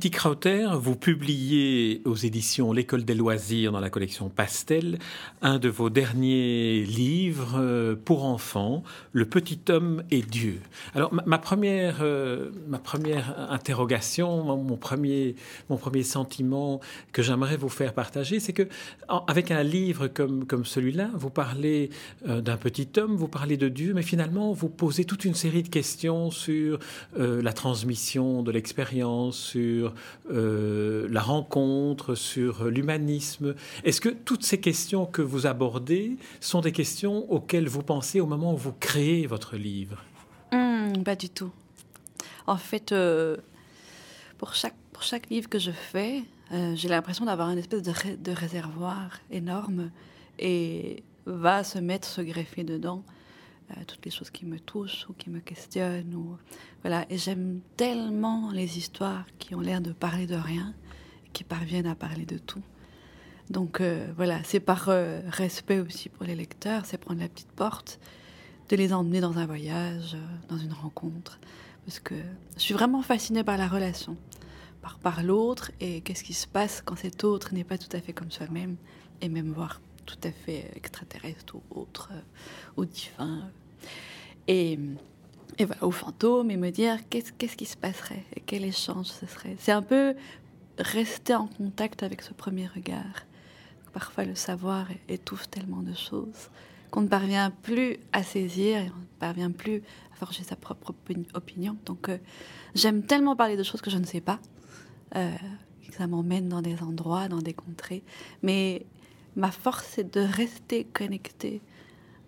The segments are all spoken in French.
Kitty Krauter, vous publiez aux éditions L'École des loisirs dans la collection Pastel un de vos derniers livres euh, pour enfants, Le petit homme et Dieu. Alors ma, première, euh, ma première interrogation, mon, premier, mon premier sentiment que j'aimerais vous faire partager, c'est que avec un livre comme, comme celui-là, vous parlez euh, d'un petit homme, vous parlez de Dieu, mais finalement vous posez toute une série de questions sur la transmission de l'expérience, sur euh, la rencontre, sur l'humanisme. Est-ce que toutes ces questions que vous abordez sont des questions auxquelles vous pensez au moment où vous créez votre livre? Hmm, Pas du tout. En fait, euh, pour, chaque, livre que je fais, euh, j'ai l'impression d'avoir une espèce de, de réservoir énorme et va se mettre, se greffer dedans. Euh, toutes les choses qui me touchent ou qui me questionnent. Ou, voilà. Et j'aime tellement les histoires qui ont l'air de parler de rien, qui parviennent à parler de tout. Donc euh, voilà, c'est par euh, respect aussi pour les lecteurs, c'est prendre la petite porte, de les emmener dans un voyage, dans une rencontre. Parce que je suis vraiment fascinée par la relation, par, par l'autre et qu'est-ce qui se passe quand cet autre n'est pas tout à fait comme soi-même, et même voir tout à fait extraterrestre ou autre, ou divin, et, et voilà, au fantôme, et me dire qu'est-ce, qui se passerait, et quel échange ce serait. C'est un peu rester en contact avec ce premier regard. Parfois, le savoir étouffe tellement de choses qu'on ne parvient plus à saisir et on ne parvient plus à forger sa propre opinion. Donc, euh, j'aime tellement parler de choses que je ne sais pas, euh, ça m'emmène dans des endroits, dans des contrées. Mais ma force, c'est de rester connectée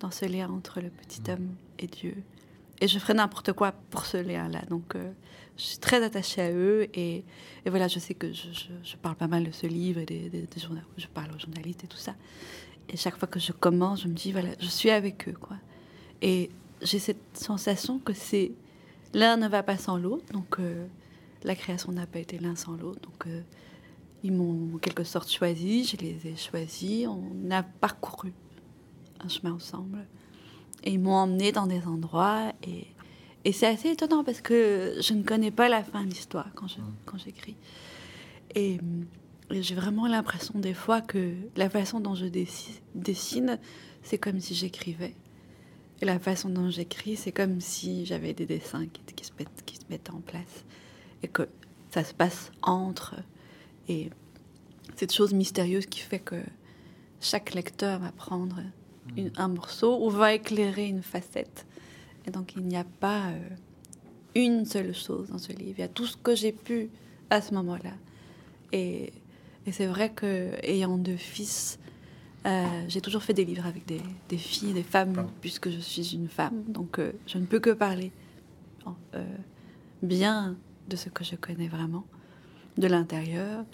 dans ce lien entre le petit mm. homme et Dieu. Et je ferai n'importe quoi pour ce lien-là. Donc, euh, je suis très attachée à eux. Et, voilà, je sais que je, parle pas mal de ce livre et des, des, je parle aux journalistes et tout ça. Et chaque fois que je commence, je me dis, voilà, je suis avec eux, quoi. Et j'ai cette sensation que c'est l'un ne va pas sans l'autre. Donc, euh, la création n'a pas été l'un sans l'autre. Donc, euh, ils m'ont en quelque sorte choisi, je les ai choisis. On a parcouru un chemin ensemble. Et ils m'ont emmené dans des endroits. Et, et c'est assez étonnant parce que je ne connais pas la fin de l'histoire quand, je, mm. quand j'écris. Et, j'ai vraiment l'impression des fois que la façon dont je dessine, c'est comme si j'écrivais. Et la façon dont j'écris, c'est comme si j'avais des dessins qui, qui, se mettent, qui se mettaient en place. Et que ça se passe entre. Et cette chose mystérieuse qui fait que chaque lecteur va prendre un morceau ou va éclairer une facette. Et donc il n'y a pas euh, une seule chose dans ce livre. Il y a tout ce que j'ai pu à ce moment-là. Et, et c'est vrai que ayant deux fils, euh, j'ai toujours fait des livres avec des, des, filles, des femmes, puisque je suis une femme. Donc euh, je ne peux que parler bien de ce que je connais vraiment, de l'intérieur.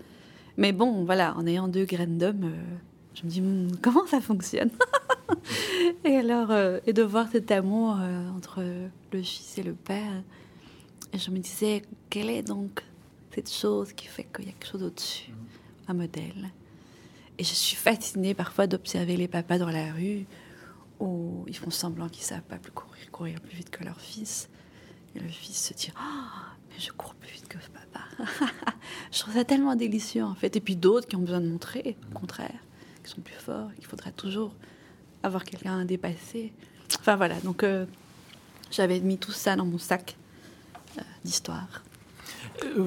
Mais bon, voilà, en ayant deux graines d'homme, je me dis, hmm, comment ça fonctionne Et alors, euh, et de voir cet amour euh, entre le fils et le père. Et je me disais, quelle est donc cette chose qui fait qu'il y a quelque chose au-dessus, un modèle? Et je suis fascinée parfois d'observer les papas dans la rue où ils font semblant qu'ils savent pas plus courir, courir plus vite que leur fils. Et le fils se dit, oh, mais je cours plus vite que papa. je trouve ça tellement délicieux en fait. Et puis d'autres qui ont besoin de montrer, au contraire qui sont plus forts, qu'il faudra toujours avoir quelqu'un à dépasser. Enfin voilà, donc euh, j'avais mis tout ça dans mon sac euh, d'histoire. Euh,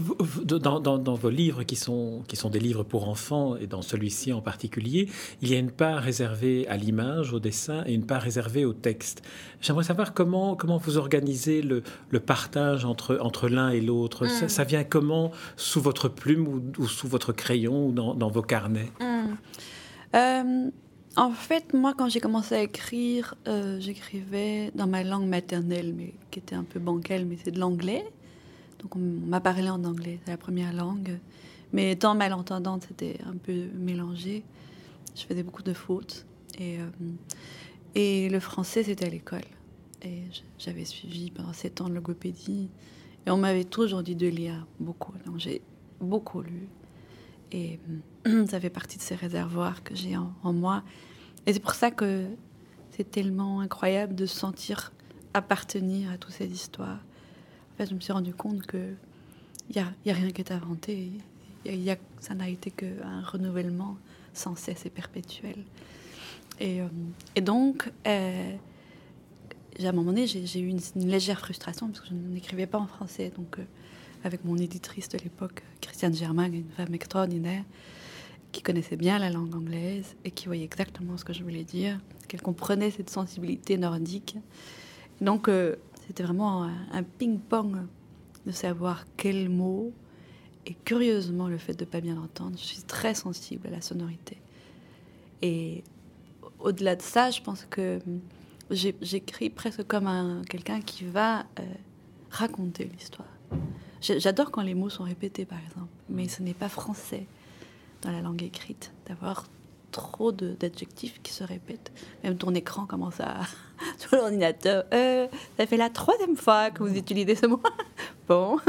dans, dans, vos livres qui sont, qui sont des livres pour enfants, et dans celui-ci en particulier, il y a une part réservée à l'image, au dessin, et une part réservée au texte. J'aimerais savoir comment, comment vous organisez le, le partage entre, entre l'un et l'autre. Ça, mm. vient comment Sous votre plume ou, sous votre crayon ou dans, dans vos carnets? Mm. Euh, en fait, moi, quand j'ai commencé à écrire, euh, j'écrivais dans ma langue maternelle, mais qui était un peu bancale, mais c'est de l'anglais. Donc, on m'a parlé en anglais, c'est la première langue. Mais étant malentendante, c'était un peu mélangé. Je faisais beaucoup de fautes. Et, euh, et le français, c'était à l'école. Et j'avais suivi pendant sept ans de logopédie. Et on m'avait toujours dit de lire beaucoup. Donc j'ai beaucoup lu. Et ça fait partie de ces réservoirs que j'ai en, moi. Et c'est pour ça que c'est tellement incroyable de se sentir appartenir à toutes ces histoires. En fait, je me suis rendu compte que il n'y a, y a, rien qui est inventé. Y a, ça n'a été qu'un renouvellement sans cesse et perpétuel. Et, euh, donc, euh, à un moment donné, j'ai eu une, légère frustration parce que je n'écrivais pas en français. Donc, euh, avec mon éditrice de l'époque, Christiane Germain, une femme extraordinaire, qui connaissait bien la langue anglaise et qui voyait exactement ce que je voulais dire, qu'elle comprenait cette sensibilité nordique. Donc, euh, c'était vraiment un, ping-pong de savoir quel mot. Et curieusement, le fait de ne pas bien l'entendre, je suis très sensible à la sonorité. Et au-delà de ça, je pense que j'écris presque comme quelqu'un qui va euh, raconter l'histoire. J'adore quand les mots sont répétés, par exemple, mais ce n'est pas français dans la langue écrite d'avoir trop d'adjectifs qui se répètent. Même ton écran commence à sur l'ordinateur. Euh, ça fait la troisième fois que vous utilisez ce mot. bon,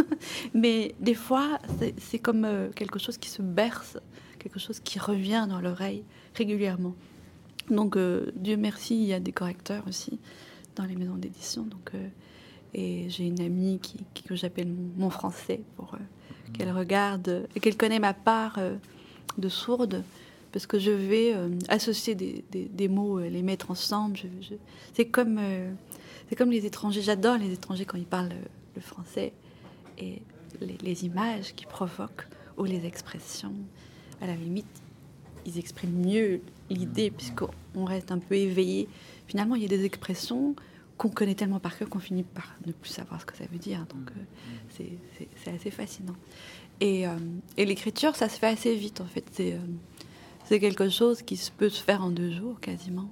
mais des fois, c'est comme euh, quelque chose qui se berce, quelque chose qui revient dans l'oreille régulièrement. Donc, euh, Dieu merci, il y a des correcteurs aussi dans les maisons d'édition. Donc, et j'ai une amie qui, que j'appelle mon, français pour euh, qu'elle regarde et qu'elle connaît ma part de sourde parce que je vais associer des, des, mots, les mettre ensemble. c'est comme c'est comme les étrangers. J'adore les étrangers quand ils parlent le français et les, les images qu'ils provoquent ou les expressions. À la limite, ils expriment mieux l'idée, puisqu'on reste un peu éveillé. Finalement, il y a des expressions qu'on connaît tellement par cœur qu'on finit par ne plus savoir ce que ça veut dire. Donc, euh, c'est assez fascinant. Euh, et, l'écriture, ça se fait assez vite, en fait. C'est euh, quelque chose qui peut se faire en deux jours, quasiment.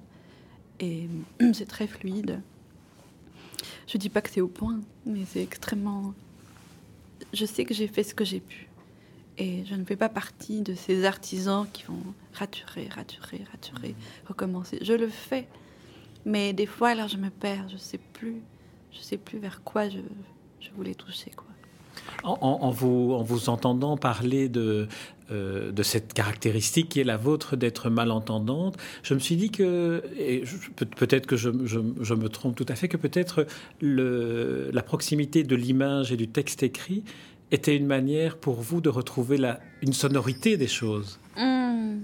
Et c'est très fluide. Je dis pas que c'est au point, mais c'est extrêmement... Je sais que j'ai fait ce que j'ai pu. Et je ne fais pas partie de ces artisans qui vont raturer, raturer, raturer, recommencer. Je le fais. Mais des fois, alors je me perds, je ne sais plus. Je sais plus vers quoi je, je voulais toucher. Quoi. En, vous, en vous entendant parler de, euh, de cette caractéristique qui est la vôtre d'être malentendante, je me suis dit que, et peut-être que je, je, je, me trompe tout à fait, que peut-être la proximité de l'image et du texte écrit était une manière pour vous de retrouver la, une sonorité des choses hmm.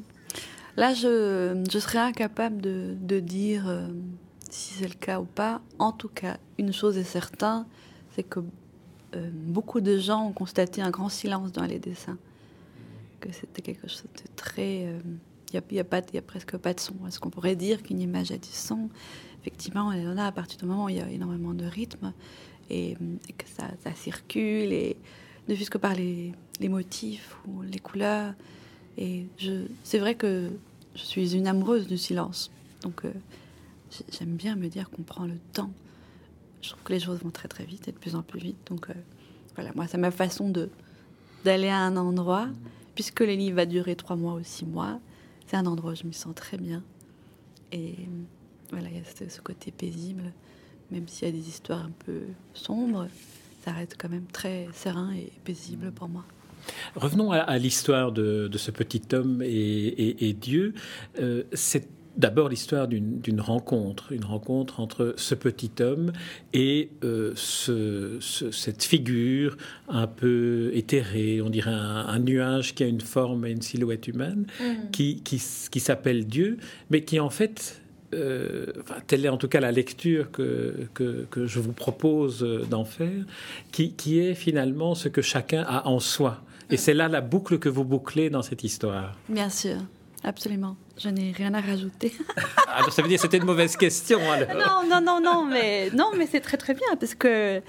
Là, je, serais incapable de, dire euh, si c'est le cas ou pas. En tout cas, une chose est certaine, c'est que euh, beaucoup de gens ont constaté un grand silence dans les dessins. Que c'était quelque chose de très... Euh, il n'y a, presque pas de son. Est-ce qu'on pourrait dire qu'une image a du son? Effectivement, elle en a à partir du moment où il y a énormément de rythme et, que ça, ça circule et ne fût-ce que par les, motifs ou les couleurs. Et c'est vrai que je suis une amoureuse du silence. Donc, euh, j'aime bien me dire qu'on prend le temps. Je trouve que les choses vont très très vite et de plus en plus vite. Donc, euh, voilà, moi, c'est ma façon de d'aller à un endroit, puisque les livres va durer trois mois ou six mois. C'est un endroit où je me sens très bien. Et voilà, il y a ce côté paisible, même s'il y a des histoires un peu sombres ça reste quand même très serein et paisible pour moi. Revenons à, l'histoire de, ce petit homme et, Dieu. Euh, c'est d'abord l'histoire d'une rencontre, une rencontre entre ce petit homme et euh, cette figure un peu éthérée, on dirait un, nuage qui a une forme et une silhouette humaine, mm. qui, qui, qui s'appelle Dieu, mais qui en fait euh, telle est en tout cas la lecture que, que, je vous propose d'en faire, qui, qui, est finalement ce que chacun a en soi. Et c'est là la boucle que vous bouclez dans cette histoire. Bien sûr, absolument. Je n'ai rien à rajouter. alors ça veut dire que c'était une mauvaise question alors. Non, non, non, non, mais, non, mais c'est très très bien parce que,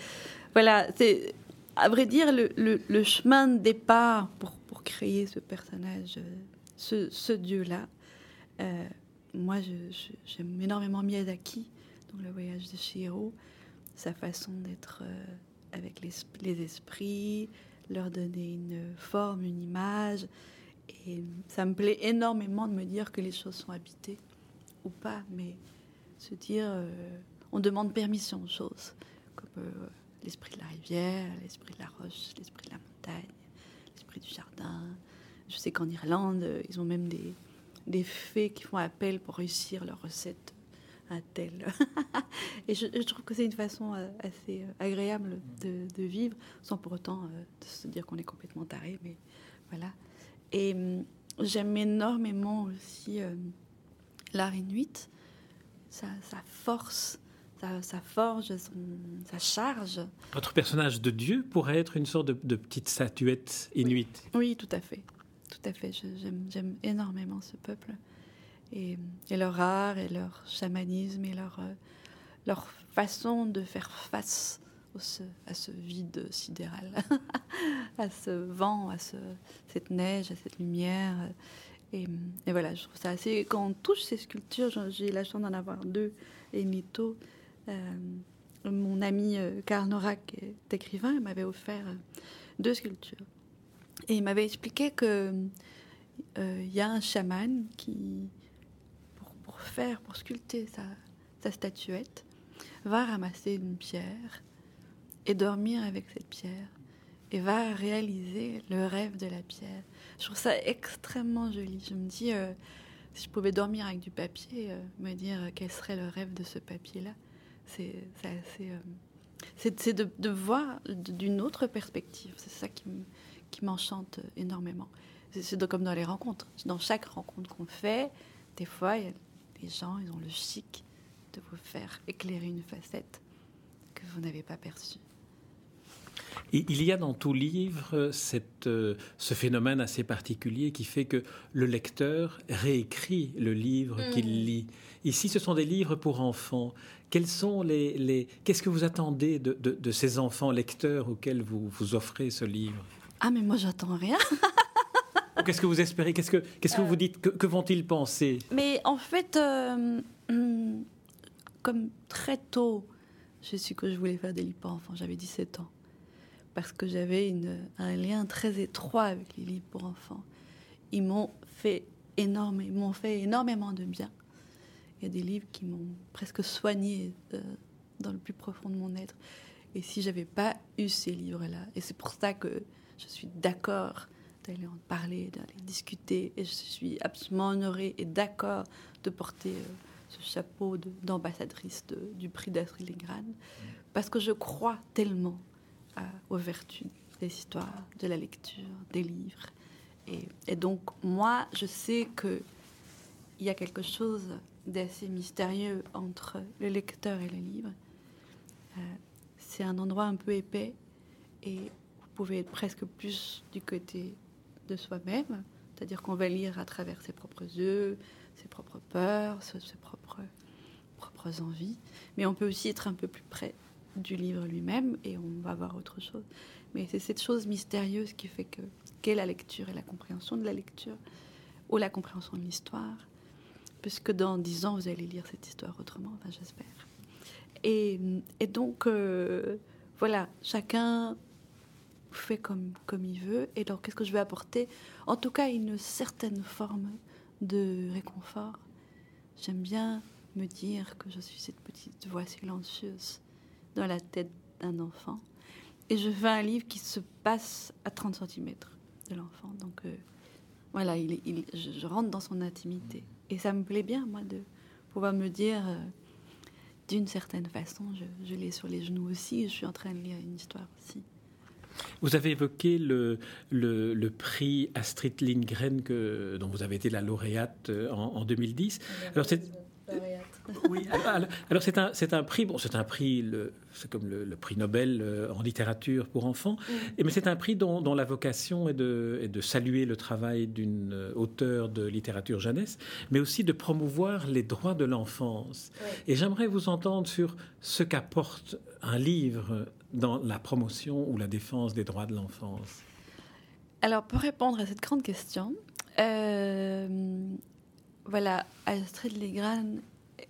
voilà, c'est, à vrai dire, le, le, chemin de départ pour, pour créer ce personnage, ce, ce Dieu-là, euh, moi, j'aime énormément Miyazaki, dans Le voyage de Shihiro, sa façon d'être euh, avec les, les, esprits, leur donner une forme, une image. Et ça me plaît énormément de me dire que les choses sont habitées ou pas, mais se dire, euh, on demande permission aux choses, comme euh, l'esprit de la rivière, l'esprit de la roche, l'esprit de la montagne, l'esprit du jardin. Je sais qu'en Irlande, ils ont même des, des fées qui font appel pour réussir leur recette à tel. et je, trouve que c'est une façon euh, assez euh, agréable de, vivre, sans pour autant euh, de se dire qu'on est complètement taré. Mais voilà. Et hum, j'aime énormément aussi l'art inuit, sa, force. Sa, forge, sa charge. Votre personnage de Dieu pourrait être une sorte de, petite statuette inuite. oui tout à fait tout à fait. J'aime énormément ce peuple et, leur art et leur chamanisme et leur, euh, leur façon de faire face à ce vide sidéral, à ce vent, à ce, cette neige, à cette lumière. Et, voilà, je trouve ça assez. Quand on touche ces sculptures, j'ai la chance d'en avoir deux, et Nito. Euh, mon ami euh, Karl Norak est écrivain, m'avait offert deux sculptures. Et il m'avait expliqué que euh, il y a un chaman qui, faire, pour sculpter sa, statuette, va ramasser une pierre et dormir avec cette pierre et va réaliser le rêve de la pierre. Je trouve ça extrêmement joli. Je me dis, euh, si je pouvais dormir avec du papier, euh, me dire quel serait le rêve de ce papier-là, c'est de, de, voir d'une autre perspective. C'est ça qui me qui m'enchante énormément. C'est comme dans les rencontres. Dans chaque rencontre qu'on fait, des fois, les gens, ils ont le chic de vous faire éclairer une facette que vous n'avez pas perçue. il y a dans tout livre cette, euh, ce phénomène assez particulier qui fait que le lecteur réécrit le livre mm. qu'il lit. Ici, ce sont des livres pour enfants. Quels sont les, les qu'est-ce que vous attendez de, de, de, ces enfants lecteurs auxquels vous, vous offrez ce livre? Ah, mais moi, j'attends rien. Qu'est-ce que vous espérez Qu'est-ce que, qu'est-ce que vous dites Que, vont-ils penser? Mais en fait, euh, hmm, comme très tôt, je su que je voulais faire des livres pour enfants. J'avais 17 ans. Parce que j'avais une, un lien très étroit avec les livres pour enfants. Ils m'ont fait, énorme, ils m'ont fait énormément de bien. Il y a des livres qui m'ont presque soigné euh, dans le plus profond de mon être. Et si j'avais pas eu ces livres-là, et c'est pour ça que je suis d'accord d'aller en parler, d'aller discuter, et je suis absolument honorée et d'accord de porter euh, ce chapeau d'ambassadrice du prix d'Astrid Lindgren, parce que je crois tellement aux vertus des histoires, de la lecture, des livres. Et, donc, moi, je sais qu'il y a quelque chose d'assez mystérieux entre le lecteur et le livre. Euh, c'est un endroit un peu épais et pouvez être presque plus du côté de soi-même, c'est-à-dire qu'on va lire à travers ses propres yeux, ses propres peurs, ses, propres, propres envies, mais on peut aussi être un peu plus près du livre lui-même et on va voir autre chose. Mais c'est cette chose mystérieuse qui fait que qu'est la lecture et la compréhension de la lecture ou la compréhension de l'histoire, puisque dans dix ans vous allez lire cette histoire autrement, j'espère. Et, et donc euh, voilà, chacun fait comme, comme il veut. Et donc, qu'est-ce que je vais apporter? En tout cas, une certaine forme de réconfort. J'aime bien me dire que je suis cette petite voix silencieuse dans la tête d'un enfant. Et je fais un livre qui se passe à 30 cm de l'enfant. Donc, euh, voilà, il, il, je, rentre dans son intimité. Et ça me plaît bien, moi, de pouvoir me dire, euh, d'une certaine façon, je, je l'ai sur les genoux aussi, je suis en train de lire une histoire aussi. Vous avez évoqué le, le, prix Astrid Lindgren que, dont vous avez été la lauréate euh, en, 2010. Alors c'est oui, alors, c'est un, prix, bon, c'est un prix, c'est comme le, prix Nobel euh, en littérature pour enfants, mais c'est un prix dont, dont, la vocation est de, est de saluer le travail d'une euh, auteure de littérature jeunesse, mais aussi de promouvoir les droits de l'enfance. Et j'aimerais vous entendre sur ce qu'apporte un livre dans la promotion ou la défense des droits de l'enfance? Alors, pour répondre à cette grande question, euh, voilà, Astrid Lindgren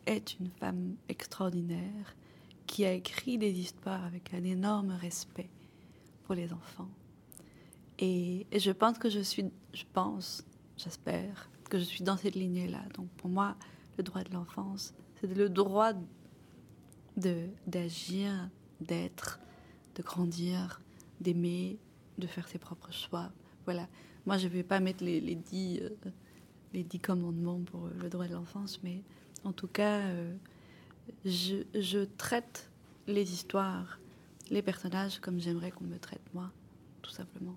est une femme extraordinaire qui a écrit des histoires avec un énorme respect pour les enfants. Et, je pense que je suis, je pense, j'espère, que je suis dans cette lignée-là. Donc pour moi, le droit de l'enfance, c'est le droit d'agir, d'être, de grandir, d'aimer, de faire ses propres choix. Voilà. Moi, je ne vais pas mettre les, dix, euh, les dix commandements pour le droit de l'enfance, mais en tout cas, euh, je, je, traite les histoires, les personnages comme j'aimerais qu'on me traite moi, tout simplement.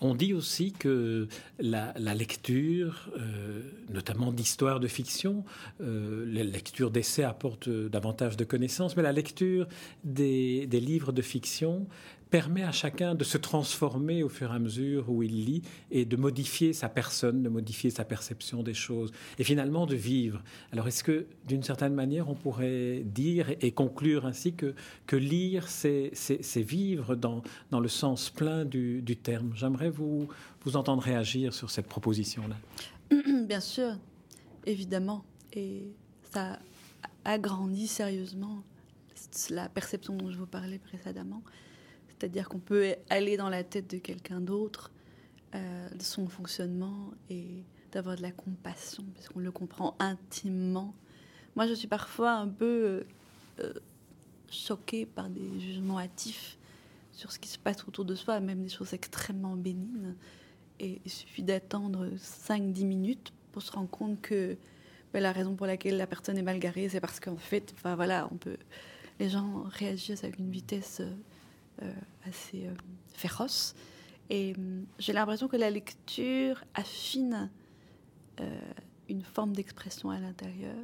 On dit aussi que la, lecture, euh, notamment d'histoires de fiction, euh, la lecture d'essais apporte davantage de connaissances, mais la lecture des livres de fiction permet à chacun de se transformer au fur et à mesure où il lit et de modifier sa personne, de modifier sa perception des choses et finalement de vivre. Alors est-ce que d'une certaine manière on pourrait dire et conclure ainsi que, que lire c'est vivre dans, dans le sens plein du, du terme? J'aimerais vous, vous entendre réagir sur cette proposition-là. Bien sûr, évidemment. Et ça agrandit sérieusement la perception dont je vous parlais précédemment. C'est-à-dire qu'on peut aller dans la tête de quelqu'un d'autre, euh, son fonctionnement et d'avoir de la compassion, parce qu'on le comprend intimement. Moi, je suis parfois un peu euh, euh, choquée par des jugements hâtifs sur ce qui se passe autour de soi, même des choses extrêmement bénignes. Et il suffit d'attendre 5-10 minutes pour se rendre compte que ben, la raison pour laquelle la personne est mal garée, c'est parce qu'en fait, enfin voilà, on peut, les gens réagissent avec une vitesse assez euh, féroce. Et hum, j'ai l'impression que la lecture affine euh, une forme d'expression à l'intérieur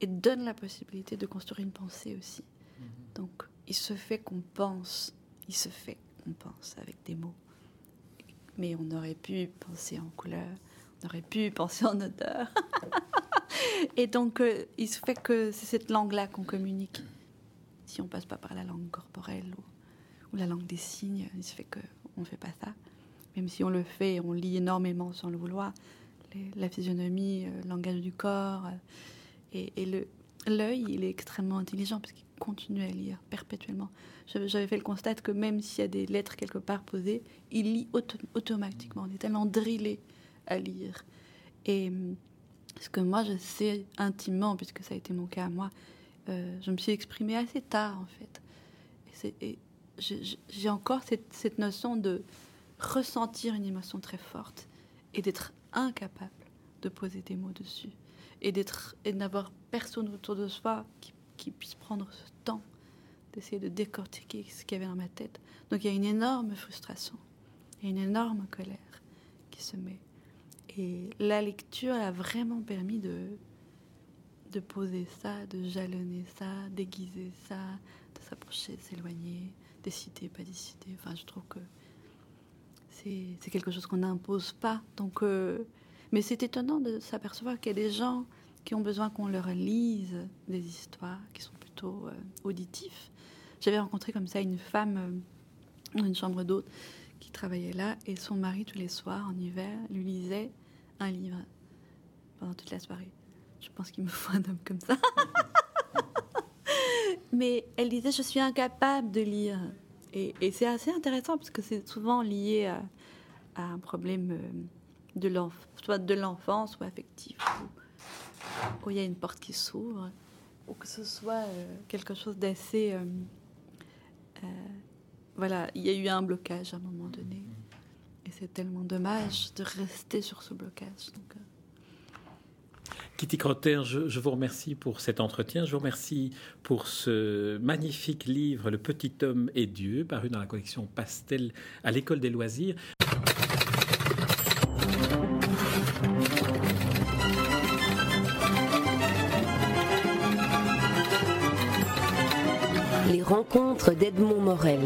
et donne la possibilité de construire une pensée aussi. Mhm. Donc, il se fait qu'on pense, il se fait qu'on pense avec des mots. Mais on aurait pu penser en couleur, on aurait pu penser en odeur. et donc, il se fait que c'est cette langue-là qu'on communique, si on passe pas par la langue corporelle ou la langue des signes, il se fait qu'on ne fait pas ça. Même si on le fait, on lit énormément sans le vouloir. la physionomie, euh, le langage du corps. Euh, et, le, l'œil, il est extrêmement intelligent parce qu'il continue à lire perpétuellement. J'avais fait le constat que même s'il y a des lettres quelque part posées, il lit automatiquement. On est tellement drillé à lire. Et ce que moi, je sais intimement, puisque ça a été mon cas à moi, euh, je me suis exprimée assez tard, en fait. J'ai encore cette, notion de ressentir une émotion très forte et d'être incapable de poser des mots dessus et d'être et d'avoir personne autour de soi qui, qui, puisse prendre ce temps d'essayer de décortiquer ce qu'il y avait dans ma tête. Donc il y a une énorme frustration, et une énorme colère qui se met. Et la lecture a vraiment permis de, de poser ça, de jalonner ça, d'aiguiser ça, de s'approcher, de s'éloigner, décider, pas décider. Enfin, je trouve que c'est quelque chose qu'on n'impose pas. Donc, euh, mais c'est étonnant de s'apercevoir qu'il y a des gens qui ont besoin qu'on leur lise des histoires qui sont plutôt euh, auditifs. J'avais rencontré comme ça une femme euh, dans une chambre d'hôte qui travaillait là et son mari tous les soirs en hiver lui lisait un livre pendant toute la soirée. Je pense qu'il me faut un homme comme ça. Mais elle disait, je suis incapable de lire. Et, c'est assez intéressant parce que c'est souvent lié à, un problème euh, de soit de l'enfance ou affectif, où, il y a une porte qui s'ouvre, ou que ce soit euh, quelque chose d'assez... Euh, voilà, il y a eu un blocage à un moment donné. Et c'est tellement dommage de rester sur ce blocage. Kitty Crotter, je, vous remercie pour cet entretien. Je vous remercie pour ce magnifique livre, Le Petit Homme et Dieu, paru dans la collection Pastel à l'École des loisirs. Les rencontres d'Edmond Morel.